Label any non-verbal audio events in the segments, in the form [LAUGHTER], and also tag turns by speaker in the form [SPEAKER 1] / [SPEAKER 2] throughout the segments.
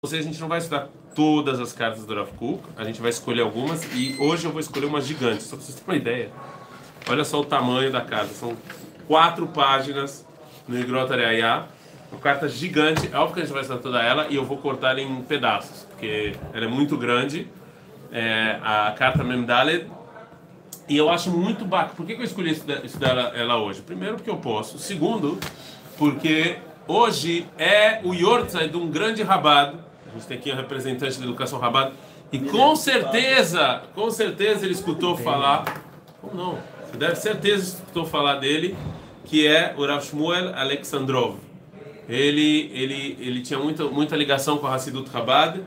[SPEAKER 1] Vocês, a gente não vai estudar todas as cartas do Rav Kuk, a gente vai escolher algumas e hoje eu vou escolher uma gigante, só para vocês terem uma ideia. Olha só o tamanho da carta, são quatro páginas no Igrot Areia, uma carta gigante, é óbvio que a gente vai estudar toda ela e eu vou cortar em pedaços, porque ela é muito grande, é, a carta Memdaled, e eu acho muito bacana. Por que, que eu escolhi estudar ela, ela hoje? Primeiro, porque eu posso. Segundo, porque hoje é o Yortzai de um grande rabado a gente tem aqui um representante da educação rabada. E com certeza, com certeza ele escutou falar. Como não? Você deve certeza escutou falar dele, que é o Rav Shmuel Alexandrov. Ele, ele, ele tinha muita, muita ligação com a Hassidut Chabad.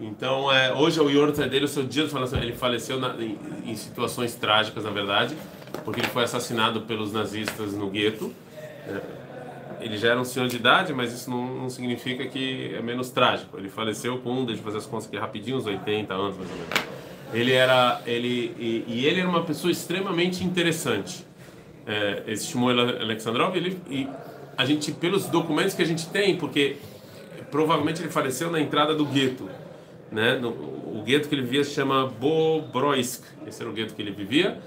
[SPEAKER 1] Então, é, hoje é o Yortzai dele, o seu dia de falação. Ele faleceu na, em, em, situações trágicas, na verdade, porque ele foi assassinado pelos nazistas no gueto. É, ele já era um senhor de idade, mas isso não, não, significa que é menos trágico. Ele faleceu com, deixa eu fazer as contas aqui rapidinho, uns 80 anos mais ou menos. Ele era, ele, e, e ele era uma pessoa extremamente interessante. É, esse Shmuel Alexandrov, ele, e a gente, pelos documentos que a gente tem, porque provavelmente ele faleceu na entrada do gueto, né? No, o gueto que ele vivia se chama Bobroisk, esse era o gueto que ele vivia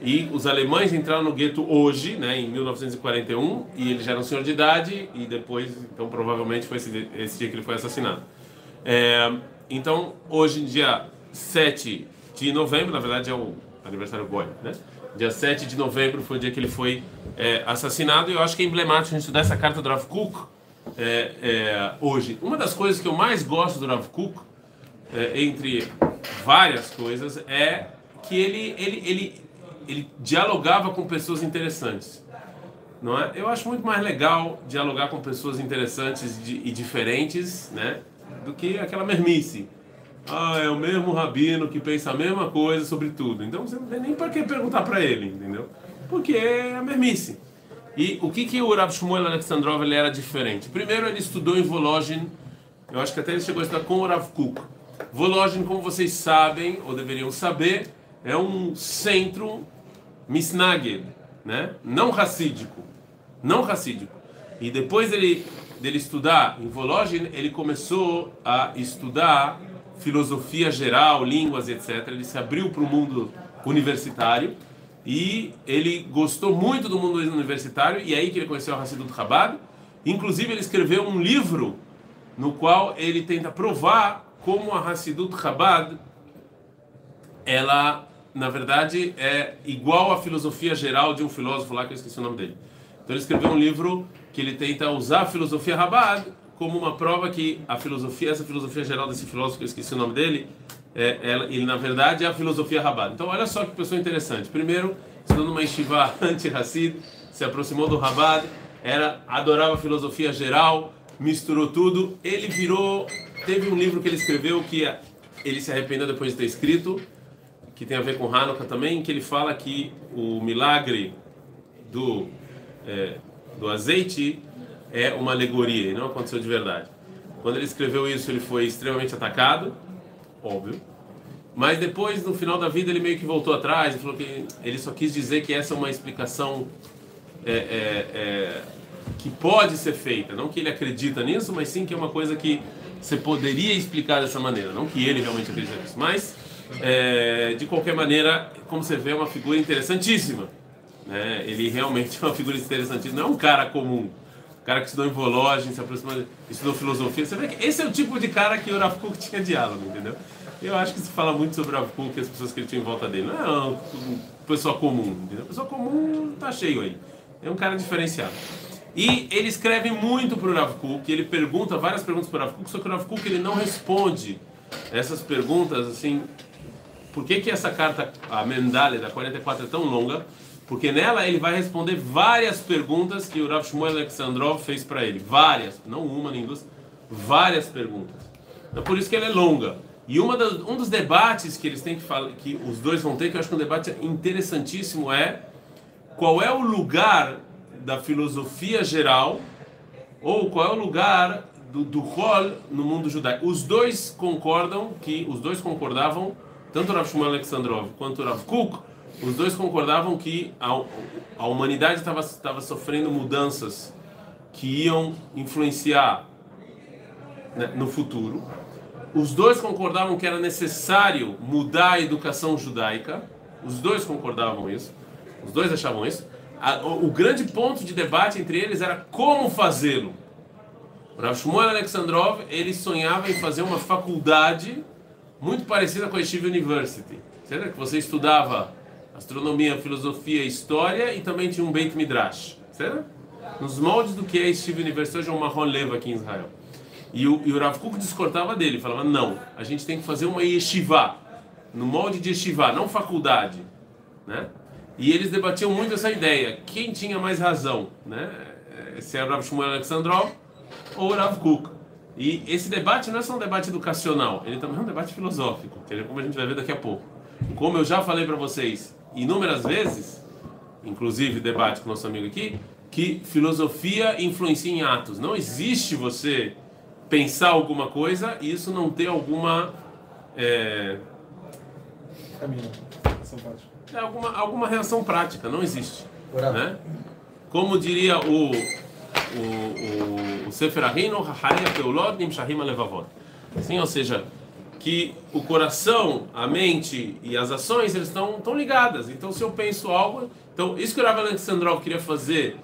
[SPEAKER 1] e os alemães entraram no gueto hoje, né, em 1941, e ele já era um senhor de idade, e depois, então provavelmente foi esse, esse dia que ele foi assassinado. É, então, hoje, dia 7 de novembro, na verdade é o aniversário Goi, né? Dia 7 de novembro foi o dia que ele foi é, assassinado, e eu acho que é emblemático a gente estudar essa carta do Rav Kuk é, é hoje. Uma das coisas que eu mais gosto do Rav Kuk, é, entre várias coisas, é que ele, ele, ele ele dialogava com pessoas interessantes. Não é? Eu acho muito mais legal dialogar com pessoas interessantes e diferentes, né, do que aquela mermice. Ah, é o mesmo rabino que pensa a mesma coisa sobre tudo. Então você não tem nem para que perguntar para ele, entendeu? Porque é a mermice. E o que que o Rav Shmuel Alexandrov ele era diferente? Primeiro ele estudou em Volozhin, eu acho que até ele chegou a estudar com o Rav Kuk. Volozhin, como vocês sabem ou deveriam saber, é um centro misnagel, né? Não racídico, não racídico. E depois dele, dele estudar em Volozhin, ele começou a estudar filosofia geral, línguas, etc. Ele se abriu para o mundo universitário e ele gostou muito do mundo universitário e é aí que ele conheceu a Hassidut Chabad. Inclusive ele escreveu um livro no qual ele tenta provar como a Hassidut Chabad ela na verdade, é igual à filosofia geral de um filósofo lá que eu esqueci o nome dele. Então ele escreveu um livro que ele tenta usar a filosofia Rabad como uma prova que a filosofia, essa filosofia geral desse filósofo que eu esqueci o nome dele, é, ela, ele na verdade é a filosofia Rabad. Então olha só que pessoa interessante. Primeiro, estudando uma yeshiva [LAUGHS] anti-Hassid, se aproximou do Rabad, era adorava a filosofia geral, misturou tudo. Ele virou, teve um livro que ele escreveu que ele se arrependeu depois de ter escrito que tem a ver com Hanukkah também, que ele fala que o milagre do, é, do azeite é uma alegoria e não aconteceu de verdade. Quando ele escreveu isso, ele foi extremamente atacado, óbvio. Mas depois, no final da vida, ele meio que voltou atrás e falou que ele só quis dizer que essa é uma explicação é, é, é, que pode ser feita. Não que ele acredita nisso, mas sim que é uma coisa que você poderia explicar dessa maneira. Não que ele realmente acredita nisso. Mas é, de qualquer maneira, como você vê, é uma figura interessantíssima. Né? Ele realmente é uma figura interessantíssima, não é um cara comum. Um cara que estudou em Vologem, se aproxima, estudou filosofia. Você vê que esse é o tipo de cara que o Rav Kuk [LAUGHS] tinha diálogo, entendeu? Eu acho que se fala muito sobre o Rav Kuk e as pessoas que ele tinha em volta dele. Não é pessoa comum, entendeu? Pessoa comum tá cheio aí. É um cara diferenciado. E ele escreve muito para o Rav Kuk, ele pergunta várias perguntas para o Rav Kuk, só que o Rav Kuk ele não responde essas perguntas assim por que, que essa carta, a Mendale da 44 é tão longa? Porque nela ele vai responder várias perguntas que o Rav Shmuel Alexandrov fez para ele. Várias, não uma nem duas, várias perguntas. Então por isso que ela é longa. E uma das, um dos debates que eles têm que falar, que os dois vão ter, que eu acho que é um debate interessantíssimo, é qual é o lugar da filosofia geral ou qual é o lugar do, do no mundo judaico. Os dois concordam que os dois concordavam tanto Rav Shmuel Alexandrov quanto Rav Kuk, os dois concordavam que a, a humanidade estava sofrendo mudanças que iam influenciar né, no futuro. Os dois concordavam que era necessário mudar a educação judaica. Os dois concordavam isso. Os dois achavam isso. O grande ponto de debate entre eles era como fazê-lo. O Rav Shmuel Alexandrov ele sonhava em fazer uma faculdade muito parecida com a Yeshiva University, certo? Que você estudava astronomia, filosofia, história e também tinha um Beit Midrash, certo? Nos moldes do que é Yeshiva University hoje é uma Leva aqui em Israel. E o, e o Rav Kuk discordava dele, falava, não, a gente tem que fazer uma yeshiva, no molde de yeshiva, não faculdade, né? E eles debatiam muito essa ideia, quem tinha mais razão, né? Se era o Rav Shmuel Alexandrov ou o Rav Kuk. E esse debate não é só um debate educacional, ele também é um debate filosófico, que é como a gente vai ver daqui a pouco. Como eu já falei para vocês inúmeras vezes, inclusive debate com nosso amigo aqui, que filosofia influencia em atos. Não existe você pensar alguma coisa e isso não ter alguma. É,
[SPEAKER 2] Caminho. Prática.
[SPEAKER 1] É alguma, alguma reação prática, não existe. Né? Como diria o, o, o, o Sefer Ahinu, Peulot Nimshahim Alevavot. Assim, ou seja, que o coração, a mente e as ações eles estão, estão ligadas. Então, se eu penso algo. Então, isso que o Rav Alexandrov queria fazer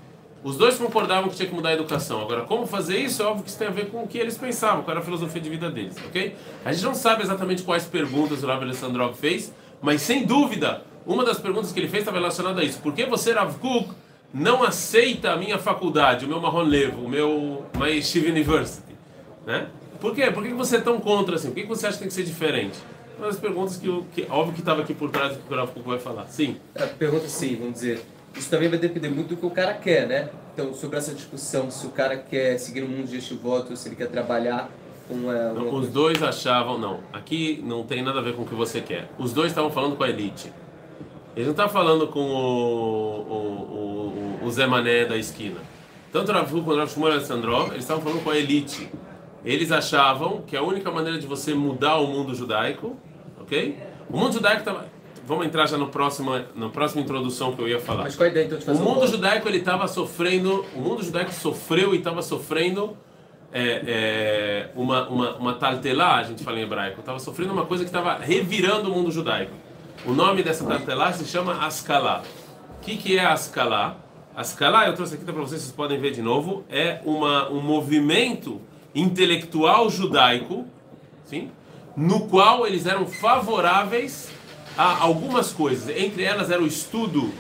[SPEAKER 1] os dois concordavam que tinha que mudar a educação. Agora, como fazer isso? É óbvio que isso tem a ver com o que eles pensavam, qual era a filosofia de vida deles, ok? A gente não sabe exatamente quais perguntas o Rav Alessandrov fez, mas sem dúvida, uma das perguntas que ele fez estava relacionada a isso. Por que você, Rav Kuk, não aceita a minha faculdade, o meu Marron Levo, o meu My Yeshiva University? Né? Por quê? Por que você é tão contra assim? Por que você acha que tem que ser diferente? Uma das perguntas que, que óbvio que estava aqui por trás do que o Kuk vai falar. Sim.
[SPEAKER 3] A pergunta sim, vamos dizer isso também vai depender muito do que o cara quer, né? Então, sobre essa discussão, se o cara quer seguir no mundo de voto, se ele quer trabalhar com é,
[SPEAKER 1] não, Os dois achavam, não, aqui não tem nada a ver com o que você quer. Os dois estavam falando com a elite. Eles não estavam falando com o, o, o, o Zé Mané da esquina. Tanto o Rav quanto o Rav Shmuel Alessandrov, eles estavam falando com a elite. Eles achavam que a única maneira de você mudar o mundo judaico, ok? O mundo judaico estava vamos entrar já no próximo, na próxima introdução que eu ia falar.
[SPEAKER 3] Mas qual a ideia então de fazer
[SPEAKER 1] O mundo um judaico ele estava sofrendo, o mundo judaico sofreu e estava sofrendo é, é, uma uma uma taltelá, a gente fala em hebraico, estava sofrendo uma coisa que estava revirando o mundo judaico. O nome dessa taltelá se chama Ascalá. O que, que é Ascalá? Ascalá, eu trouxe aqui para vocês, vocês podem ver de novo, é uma, um movimento intelectual judaico, sim, no qual eles eram favoráveis há algumas coisas. Entre elas era o estudo,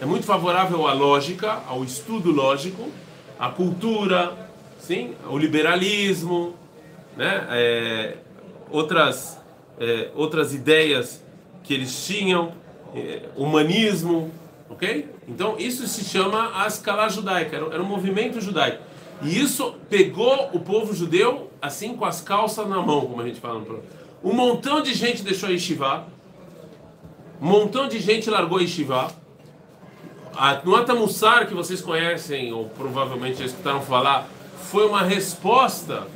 [SPEAKER 1] é muito favorável à lógica, ao estudo lógico, à cultura, sim, ao liberalismo, né? É, outras, é, outras ideias que eles tinham, é, humanismo, ok? Então isso se chama a escala judaica, era, era um movimento judaico. E isso pegou o povo judeu assim com as calças na mão, como a gente fala. Um montão de gente deixou Yeshiva, um montão de gente largou Yeshiva. A Nuata Mussar, que vocês conhecem, ou provavelmente já escutaram falar, foi uma resposta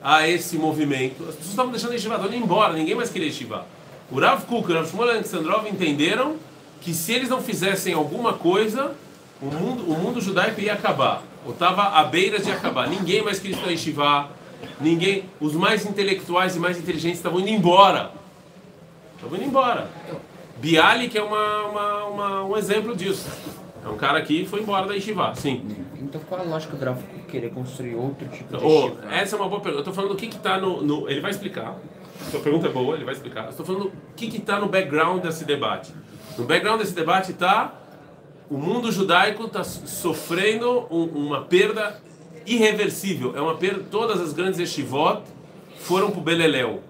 [SPEAKER 1] a esse movimento. As pessoas estavam deixando Yeshiva, estavam indo embora, ninguém mais queria Yeshiva. O Rav Kuk e o Rav Shmuel Alexandrov entenderam que se eles não fizessem alguma coisa, o mundo, o mundo judaico ia acabar. Ou estava à beira de acabar. Ninguém mais queria estudar Yeshiva. Ninguém, os mais intelectuais e mais inteligentes estavam indo embora. Estavam indo embora. Bialik é uma, uma, uma, um exemplo disso. É um cara que foi embora da Yeshiva, sim.
[SPEAKER 3] Então qual a lógica do Rav querer construir outro tipo de
[SPEAKER 1] oh, Essa é uma boa pergunta. Eu estou falando o que está no, no, Ele vai explicar. Sua pergunta é boa, ele vai explicar. Estou falando o que está no background desse debate. No background desse debate está o mundo judaico está sofrendo um, uma perda irreversível. É uma perda. Todas as grandes yeshivot foram para o Beleléu.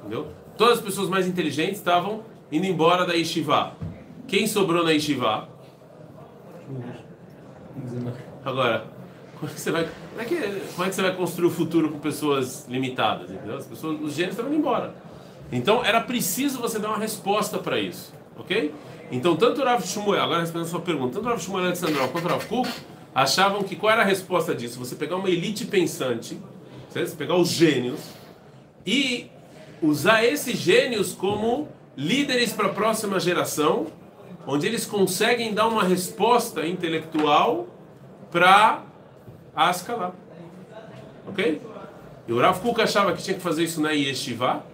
[SPEAKER 1] Entendeu? Todas as pessoas mais inteligentes estavam indo embora da Yeshiva. Quem sobrou na Yeshiva? Agora, como é que você vai, como é que, como é que você vai construir o futuro com pessoas limitadas? Entendeu? As pessoas, os gênios estão indo embora. Então era preciso você dar uma resposta para isso, ok? Então tanto o Rav Shmuel, agora respondendo a sua pergunta, tanto o Rav Shmuel Alexandrov quanto o Rav Kuk achavam que qual era a resposta disso? Você pegar uma elite pensante, você pegar os gênios e usar esses gênios como líderes para a próxima geração, onde eles conseguem dar uma resposta intelectual para a escala. Ok? E o Rav Kuk achava que tinha que fazer isso na Yeshiva.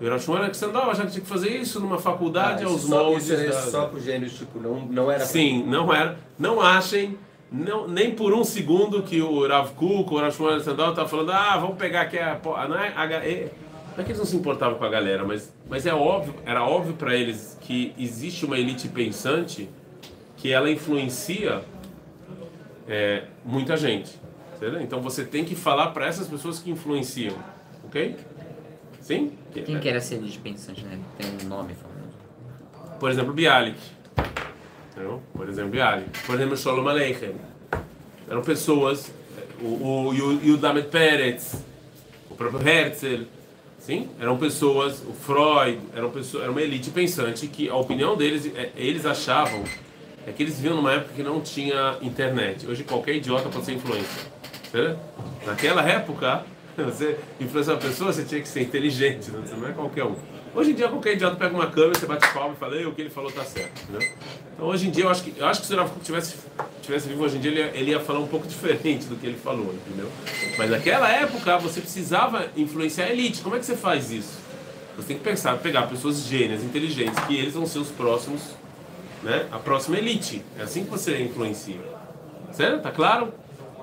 [SPEAKER 1] O Rav Shmuel Alexandrov achava que tinha que fazer isso numa faculdade
[SPEAKER 3] Ah,
[SPEAKER 1] aos
[SPEAKER 3] só,
[SPEAKER 1] moldes
[SPEAKER 3] isso era
[SPEAKER 1] da-
[SPEAKER 3] só pro gênios, tipo, não, não era...
[SPEAKER 1] Sim, não era. Não achem, não, nem por um segundo que o Rav Kuk, o Shmuel Alexandrov estava falando, ah, vamos pegar aqui a. po- Não é, a- é- não é que eles não se importavam com a galera, mas, mas é óbvio, era óbvio para eles que existe uma elite pensante que ela influencia é, muita gente. entendeu? Então você tem que falar para essas pessoas que influenciam, ok? Sim?
[SPEAKER 4] Quem que era esse elite pensante, né? Tem um nome famoso.
[SPEAKER 1] Por exemplo, Bialik. Entendeu? Por exemplo, Bialik. Por exemplo, Sholom Aleichem. Eram pessoas, o, o, e o, o Damed Peretz, o próprio Herzl, sim? Eram pessoas, o Freud, eram pessoas, era uma elite pensante que a opinião deles, é, eles achavam é que eles viviam numa época que não tinha internet. Hoje qualquer idiota pode ser influencer. Entendeu? Naquela época, [LAUGHS] você influenciar uma pessoa, você tinha que ser inteligente, né? você não é qualquer um. Hoje em dia qualquer idiota pega uma câmera, você bate palma e fala, "Ei, o que ele falou tá certo. Entendeu? Então hoje em dia eu acho que eu acho que se o Kuk tivesse tivesse vivo hoje em dia ele ia, ele ia falar um pouco diferente do que ele falou, entendeu? Mas naquela época você precisava influenciar a elite. Como é que você faz isso? Você tem que pensar, pegar pessoas gênias, inteligentes, que eles vão ser os próximos, né? A próxima elite. É assim que você influencia. Certo? Tá claro?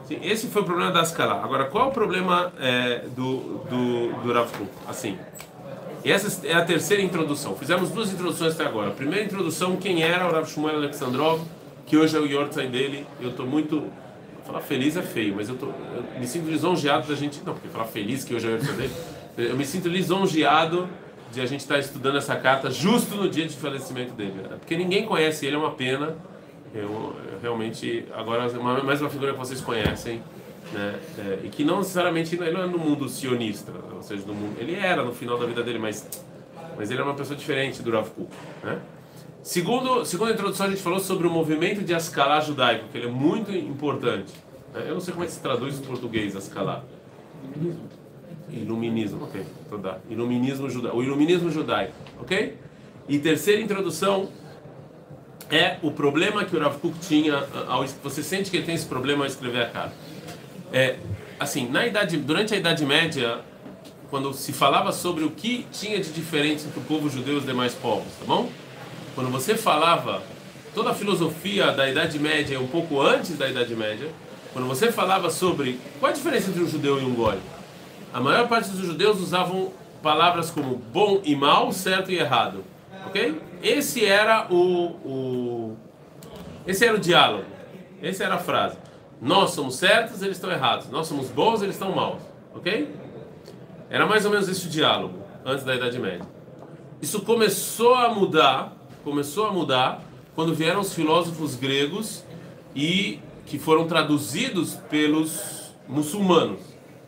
[SPEAKER 1] Sim, esse foi o problema da escala. Agora, qual é o problema é, do, do, do Rav Kuk? Assim, essa é a terceira introdução. Fizemos duas introduções até agora. A primeira introdução, quem era o Rav Shmuel Alexandrov, que hoje é o Yortzai dele. Eu estou muito... Falar feliz é feio, mas eu, tô, eu me sinto lisonjeado da gente... Não, porque falar feliz que hoje é o Yortzai dele... Eu me sinto lisonjeado de a gente estar estudando essa carta justo no dia de falecimento dele. Porque ninguém conhece ele, é uma pena. Eu, realmente... Agora, mais uma figura que vocês conhecem né? É, e que não necessariamente ele não é no mundo sionista, ou seja, no mundo, ele era no final da vida dele, mas mas ele é uma pessoa diferente do Rav Kuk, né? Segundo, segunda introdução a gente falou sobre o movimento de Ascalá judaico, que ele é muito importante. né? Eu não sei como é que se traduz em português Ascalá. Iluminismo, ok, então dá. Iluminismo judaico, o iluminismo judaico, ok? E terceira introdução é o problema que o Rav Kuk tinha ao você sente que ele tem esse problema ao escrever a carta. É, assim, na idade, durante a Idade Média, quando se falava sobre o que tinha de diferente entre o povo judeu e os demais povos, tá bom? Quando você falava toda a filosofia da Idade Média, um pouco antes da Idade Média, quando você falava sobre qual a diferença entre um judeu e um gole, a maior parte dos judeus usavam palavras como bom e mal, certo e errado, ok? Esse era o, o esse era o diálogo, essa era a frase. Nós somos certos, eles estão errados. Nós somos bons, eles estão maus, ok? Era mais ou menos esse o diálogo antes da Idade Média. Isso começou a mudar, começou a mudar quando vieram os filósofos gregos e que foram traduzidos pelos muçulmanos.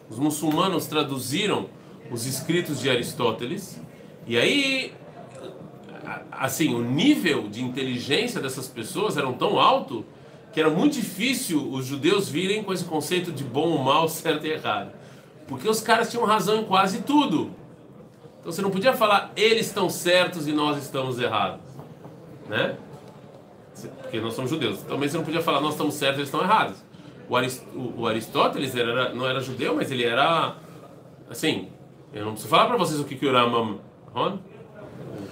[SPEAKER 1] Os muçulmanos traduziram os escritos de Aristóteles e aí assim, o nível de inteligência dessas pessoas era tão alto que era muito difícil os judeus virem com esse conceito de bom ou mal, [LAUGHS] certo e errado. Porque os caras tinham razão em quase tudo. Então você não podia falar eles estão certos e nós estamos errados, né? Porque nós somos judeus. Também você não podia falar nós estamos certos eles estão errados. O, Aris- o- Aristóteles era, não era judeu, mas ele era assim. Eu não preciso falar para vocês o que, que o Rambam,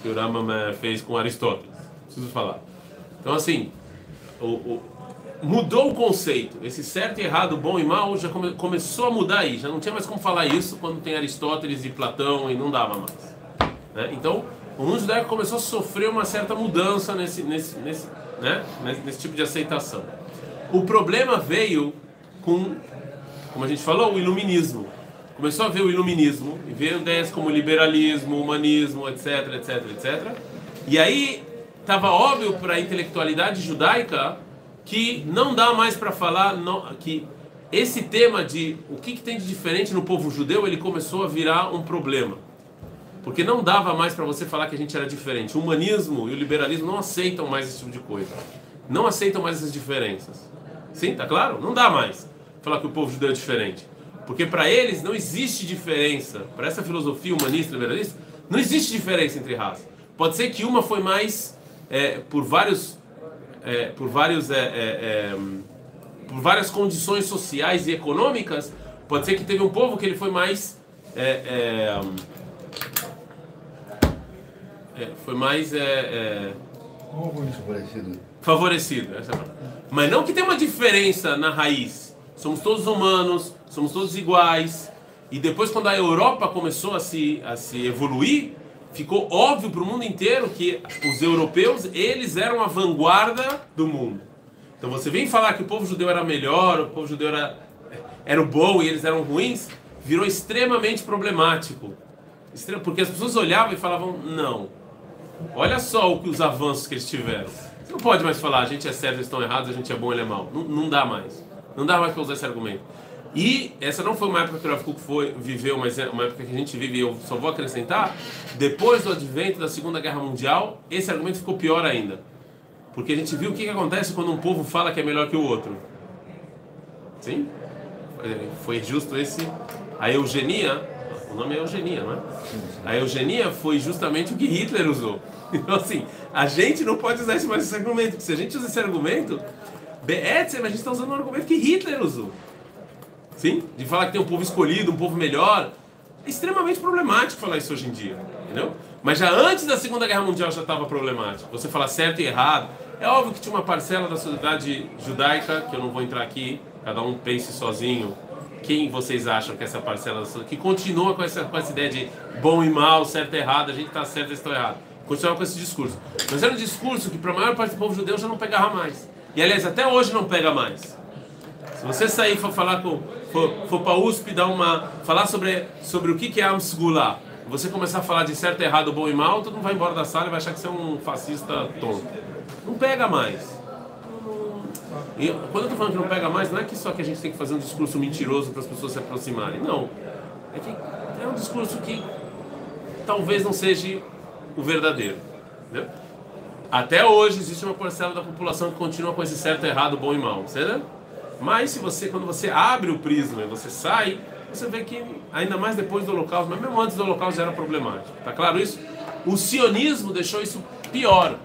[SPEAKER 1] que o Rambam fez com Aristóteles. Preciso falar. Então assim, o, o- mudou o conceito. Esse certo e errado, bom e mal, já come- começou a mudar aí. Já não tinha mais como falar isso quando tem Aristóteles e Platão e não dava mais. né? Então, o mundo judaico começou a sofrer uma certa mudança nesse, nesse, nesse, né? nesse, nesse tipo de aceitação. O problema veio com, como a gente falou, o iluminismo. Começou a ver o iluminismo e ver ideias como liberalismo, humanismo, etc, etc, etc. E aí estava óbvio para a intelectualidade judaica que não dá mais para falar não- que esse tema de o que, que tem de diferente no povo judeu ele começou a virar um problema. Porque não dava mais para você falar que a gente era diferente. O humanismo e o liberalismo não aceitam mais esse tipo de coisa. Não aceitam mais essas diferenças. Sim, tá claro? Não dá mais falar que o povo judeu é diferente. Porque para eles não existe diferença. Para essa filosofia humanista e liberalista, não existe diferença entre raças. Pode ser que uma foi mais é, por vários é, por vários é, é, é, por várias condições sociais e econômicas, Pode ser que teve um povo que ele foi mais. é, foi mais. favorecido. palavra. Mas não que tem uma diferença na raiz. Somos todos humanos, somos todos iguais. E depois, quando a Europa começou a se, a se evoluir, ficou óbvio para o mundo inteiro que os europeus eles eram a vanguarda do mundo. Então você vem falar que o povo judeu era melhor, o povo judeu era, era bom e eles eram ruins, virou extremamente problemático. Porque as pessoas olhavam e falavam, não, Olha só o que os avanços que eles tiveram. Você não pode mais falar, a gente é certo, eles estão errados, a gente é bom, ele é mau. Não, não dá mais. Não dá mais para usar esse argumento. E essa não foi uma época que o Rav Kuk foi, viveu, mas é uma época que a gente vive, eu só vou acrescentar, depois do advento da Segunda Guerra Mundial, esse argumento ficou pior ainda. Porque a gente viu o que, que acontece quando um povo fala que é melhor que o outro. Sim? Foi- Foi justo esse. A eugenia, o nome é eugenia, não é? A eugenia foi justamente o que Hitler usou. [LAUGHS] Então, assim, a gente não pode usar esse, mais esse argumento, porque se a gente usa esse argumento, Be'etzem, a gente está usando um argumento que Hitler usou. Sim? De falar que tem um povo escolhido, um povo melhor. É extremamente problemático falar isso hoje em dia, entendeu? Mas já antes da Segunda Guerra Mundial já estava problemático. Você falar certo e errado. É óbvio que tinha uma parcela da sociedade judaica, que eu não vou entrar aqui, cada um pense sozinho quem vocês acham que essa parcela da sociedade, que continua com essa, com essa ideia de bom e mal, certo e errado, a gente está certo e eles estão errados. Continua com esse discurso. Mas era um discurso que para a maior parte do povo judeu já não pegava mais. E aliás, até hoje não pega mais. Se você sair e for falar com, for, for para USP dar uma, falar sobre, sobre o que que é Amsgulá, você começar a falar de certo, errado, bom e mal, todo mundo vai embora da sala e vai achar que você é um fascista tonto. Não pega mais. E quando eu estou falando que não pega mais, não é que só que a gente tem que fazer um discurso mentiroso para as pessoas se aproximarem. Não. É que é um discurso que talvez não seja o verdadeiro. Entendeu? Até hoje existe uma parcela da população que continua com esse certo, errado, bom e mal, certo? Mas se você, quando você abre o prisma e você sai, você vê que ainda mais depois do Holocausto, mas mesmo antes do Holocausto era problemático. Tá claro isso? O sionismo deixou isso pior,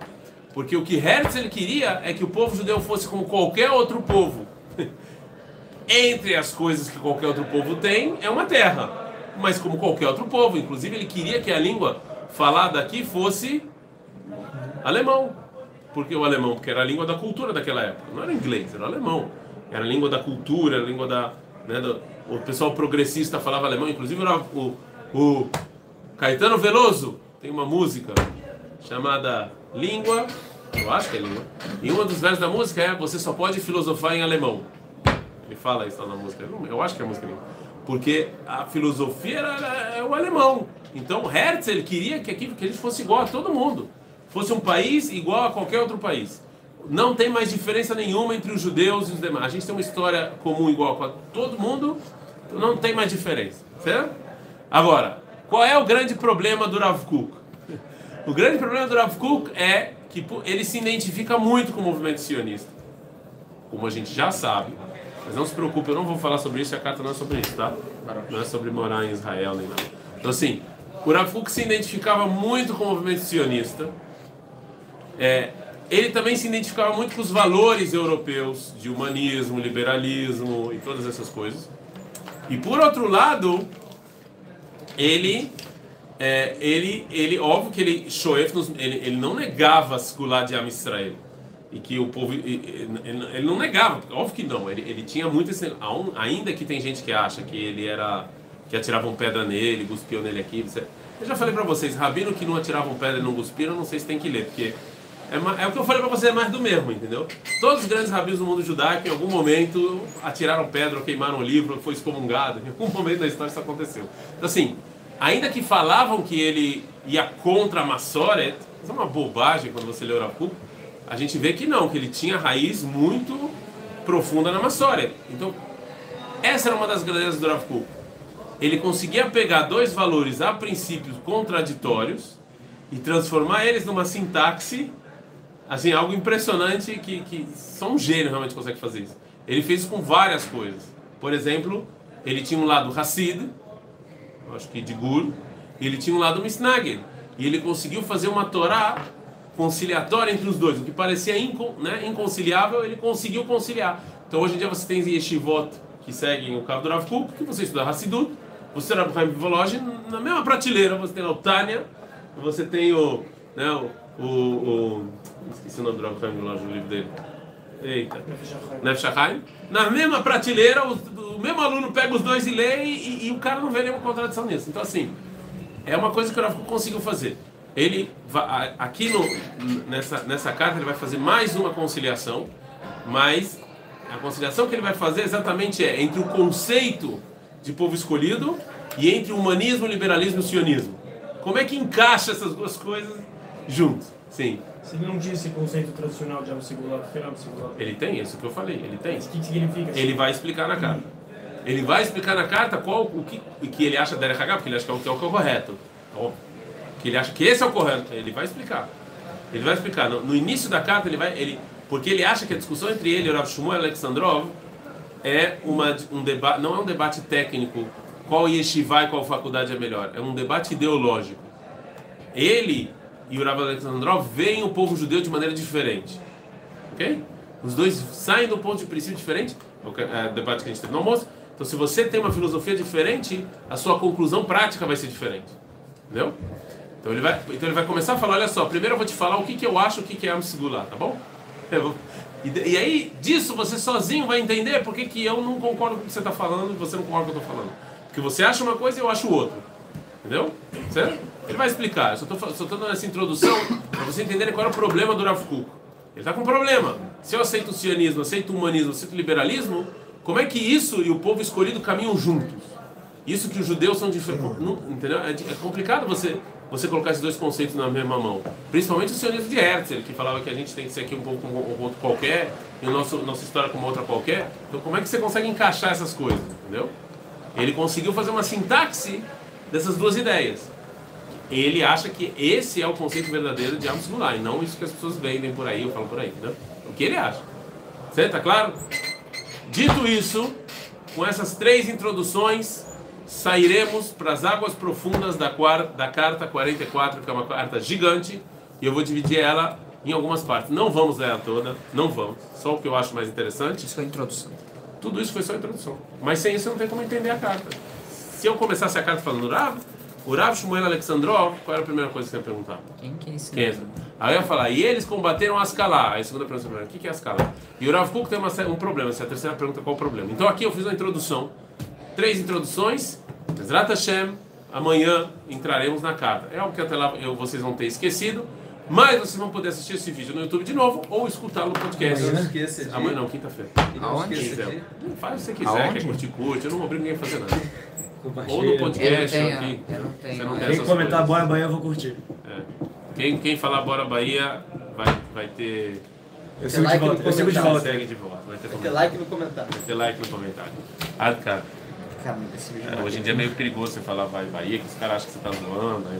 [SPEAKER 1] porque o que Herzl queria é que o povo judeu fosse como qualquer outro povo. [LAUGHS] Entre as coisas que qualquer outro povo tem é uma terra, mas como qualquer outro povo. Inclusive ele queria que a língua falada aqui fosse alemão. Porque o alemão, porque era a língua da cultura daquela época. Não era inglês, era alemão. Era a língua da cultura, a língua da. Né, do- o pessoal progressista falava alemão, inclusive o, o Caetano Veloso tem uma música chamada Língua. Eu acho que é língua. E um dos versos da música é Você só pode filosofar em alemão. Ele fala isso na música. Eu acho que é a música língua. Porque a filosofia era, era- é o alemão. Então Herzl queria que, aqui, que a gente fosse igual a todo mundo. Fosse um país igual a qualquer outro país. Não tem mais diferença nenhuma entre os judeus e os demais. A gente tem uma história comum igual com todo mundo. Não tem mais diferença. Certo? Agora, qual é o grande problema do Rav Kuk? [LAUGHS] O grande problema do Rav Kuk é que ele se identifica muito com o movimento sionista. Como a gente já sabe. Mas não se preocupe, eu não vou falar sobre isso, a carta não é sobre isso, tá? Não é sobre morar em Israel nem nada. Então, assim, o Rav Kuk se identificava muito com o movimento sionista. É, ele também se identificava muito com os valores europeus de humanismo, liberalismo e todas essas coisas. E por outro lado, ele é, ele, ele, óbvio que ele, Shoef, ele, ele não negava as Gulá de Am Israel. E que o povo. Ele, não negava, óbvio que não. Ele, ele tinha muito esse. Ainda que tem gente que acha que ele era. que atiravam pedra nele, cuspiam nele aqui. você- Eu já falei pra vocês, Rabino que não atiravam pedra e não cuspiram, não sei se tem que ler, porque. É, é o que eu falei pra vocês, é mais do mesmo, entendeu? Todos os grandes rabinos do mundo judaico, em algum momento, atiraram pedra ou queimaram o livro, foi excomungado. Em algum momento da história isso aconteceu. Então, assim, ainda que falavam que ele ia contra a Massoret, isso é uma bobagem quando você lê o Rav Kuk, a gente vê que não, que ele tinha raiz muito profunda na Massoret. Então, essa era uma das grandezas do Rav. Ele conseguia pegar dois valores a princípios contraditórios e transformar eles numa sintaxe assim, algo impressionante que, que só um gênio realmente consegue fazer isso. Ele fez isso com várias coisas. Por exemplo, ele tinha um lado Hassid, acho que de Gur, e ele tinha um lado Misnagel. E ele conseguiu fazer uma Torá conciliatória entre os dois. O que parecia incon, né, inconciliável, ele conseguiu conciliar. Então hoje em dia você tem yeshivot que seguem o carro do Kuk, que você estuda Hassidut, você Rav Chaim Volozhin, na mesma prateleira, você tem o Tânia, você tem o, né, o, o, o esqueci o nome do Rav Chaim o livro dele. Eita. Nefesh HaChaim. Na mesma prateleira, o, o mesmo aluno pega os dois e lê e, e o cara não vê nenhuma contradição nisso. Então, assim, é uma coisa que o Rav conseguiu fazer. Ele, aqui no, nessa, nessa carta, ele vai fazer mais uma conciliação, mas a conciliação que ele vai fazer exatamente é entre o conceito de povo escolhido e entre o humanismo, liberalismo e o sionismo. Como é que encaixa essas duas coisas juntos? Sim.
[SPEAKER 5] Se ele não disse o conceito tradicional de Absegulá, o que é Absegulá?
[SPEAKER 1] Ele tem isso que eu falei, ele tem.
[SPEAKER 5] O que que significa?
[SPEAKER 1] Ele vai explicar na carta. Ele vai explicar na carta qual o que, que ele acha Derek Haggah, porque ele acha que é o que é o correto. Que ele acha que esse é o correto. Ele vai explicar. Ele vai explicar. No, no início da carta, ele vai. Ele, porque ele acha que a discussão entre ele e o Rav Shmuel Alexandrov é uma, um debate, não é um debate técnico, qual yeshiva e qual faculdade é melhor. É um debate ideológico. Ele e o Rav Alexandrov veem o povo judeu de maneira diferente. Ok? Os dois saem um ponto de princípio diferente. É o debate que a gente teve no almoço. Então, se você tem uma filosofia diferente, a sua conclusão prática vai ser diferente. Entendeu? Então ele vai, então ele vai começar a falar, olha só, primeiro eu vou te falar o que, que eu acho, o que, que é Amsigular, tá bom? [LAUGHS] E, e aí, disso, você sozinho vai entender por que, que eu não concordo com o que você está falando e você não concorda com o que eu estou falando. Porque você acha uma coisa e eu acho outra. Entendeu? Certo? Ele vai explicar. Eu só estou dando essa introdução para você entenderem qual é o problema do Rav Kuk. Ele está com um problema. Se eu aceito o sionismo, aceito o humanismo, aceito o liberalismo, como é que isso e o povo escolhido caminham juntos? Isso que os judeus são diferentes. Entendeu? É, é complicado você, você colocar esses dois conceitos na mesma mão. Principalmente o sionismo de Herzl, que falava que a gente tem que ser aqui um pouco como um outro qualquer, e nosso, nossa história como outra qualquer. Então, como é que você consegue encaixar essas coisas? Entendeu? Ele conseguiu fazer uma sintaxe dessas duas ideias. Ele acha que esse é o conceito verdadeiro de Amos Gulai, não isso que as pessoas vendem por aí ou falam por aí, entendeu? O que ele acha. Certo? Tá claro? Dito isso, com essas três introduções, sairemos para as águas profundas da, quar- da carta 44, que é uma carta gigante, e eu vou dividir ela em algumas partes. Não vamos ler ela toda, não vamos, só o que eu acho mais interessante.
[SPEAKER 4] Isso foi a introdução.
[SPEAKER 1] Tudo isso foi só a introdução. Mas sem isso não tem como entender a carta. Se eu começasse a carta falando Rav, o Rav Shmuel Alexandrov, qual era a primeira coisa que você ia perguntar?
[SPEAKER 4] Quem que ensina?
[SPEAKER 1] Quem é? Aí eu ia falar, e eles combateram Ascalá. Aí a segunda pergunta, o que é Ascalá? E o Rav Kuk tem uma, um problema, essa é a terceira pergunta, qual o problema? Então aqui eu fiz uma introdução, três introduções, Ezrat Hashem, amanhã entraremos na carta. É algo que até lá eu, vocês vão ter esquecido, mas vocês vão poder assistir esse vídeo no YouTube de novo ou escutá-lo no podcast.
[SPEAKER 3] Não esqueça de-
[SPEAKER 1] Amanhã não, quinta-feira.
[SPEAKER 3] Não
[SPEAKER 4] Aonde?
[SPEAKER 3] de
[SPEAKER 1] Faz o que você quiser,
[SPEAKER 4] Aonde?
[SPEAKER 1] quer curtir, curte, eu não obrigo ninguém a fazer nada. Ou no
[SPEAKER 2] Compartilha.
[SPEAKER 4] Eu não
[SPEAKER 1] podcast,
[SPEAKER 4] tenho,
[SPEAKER 1] aqui.
[SPEAKER 4] eu não
[SPEAKER 1] Você
[SPEAKER 4] tenho.
[SPEAKER 1] não
[SPEAKER 4] né?
[SPEAKER 1] tem
[SPEAKER 2] Quem comentar
[SPEAKER 1] coisas.
[SPEAKER 2] Bora Bahia, eu vou curtir.
[SPEAKER 1] É. Quem, quem falar Bora Bahia vai, vai ter.
[SPEAKER 2] Eu sigo de
[SPEAKER 3] like
[SPEAKER 2] volta.
[SPEAKER 3] no
[SPEAKER 2] Eu sigo de volta.
[SPEAKER 1] Segue de volta. Vai ter,
[SPEAKER 3] Vai ter like no comentário.
[SPEAKER 1] Vai ter like no comentário. Ah, cara,
[SPEAKER 4] Cara, esse vídeo
[SPEAKER 1] é, hoje em dia é meio perigoso você falar vai Bahia, que os caras acham que você tá zoando. Aí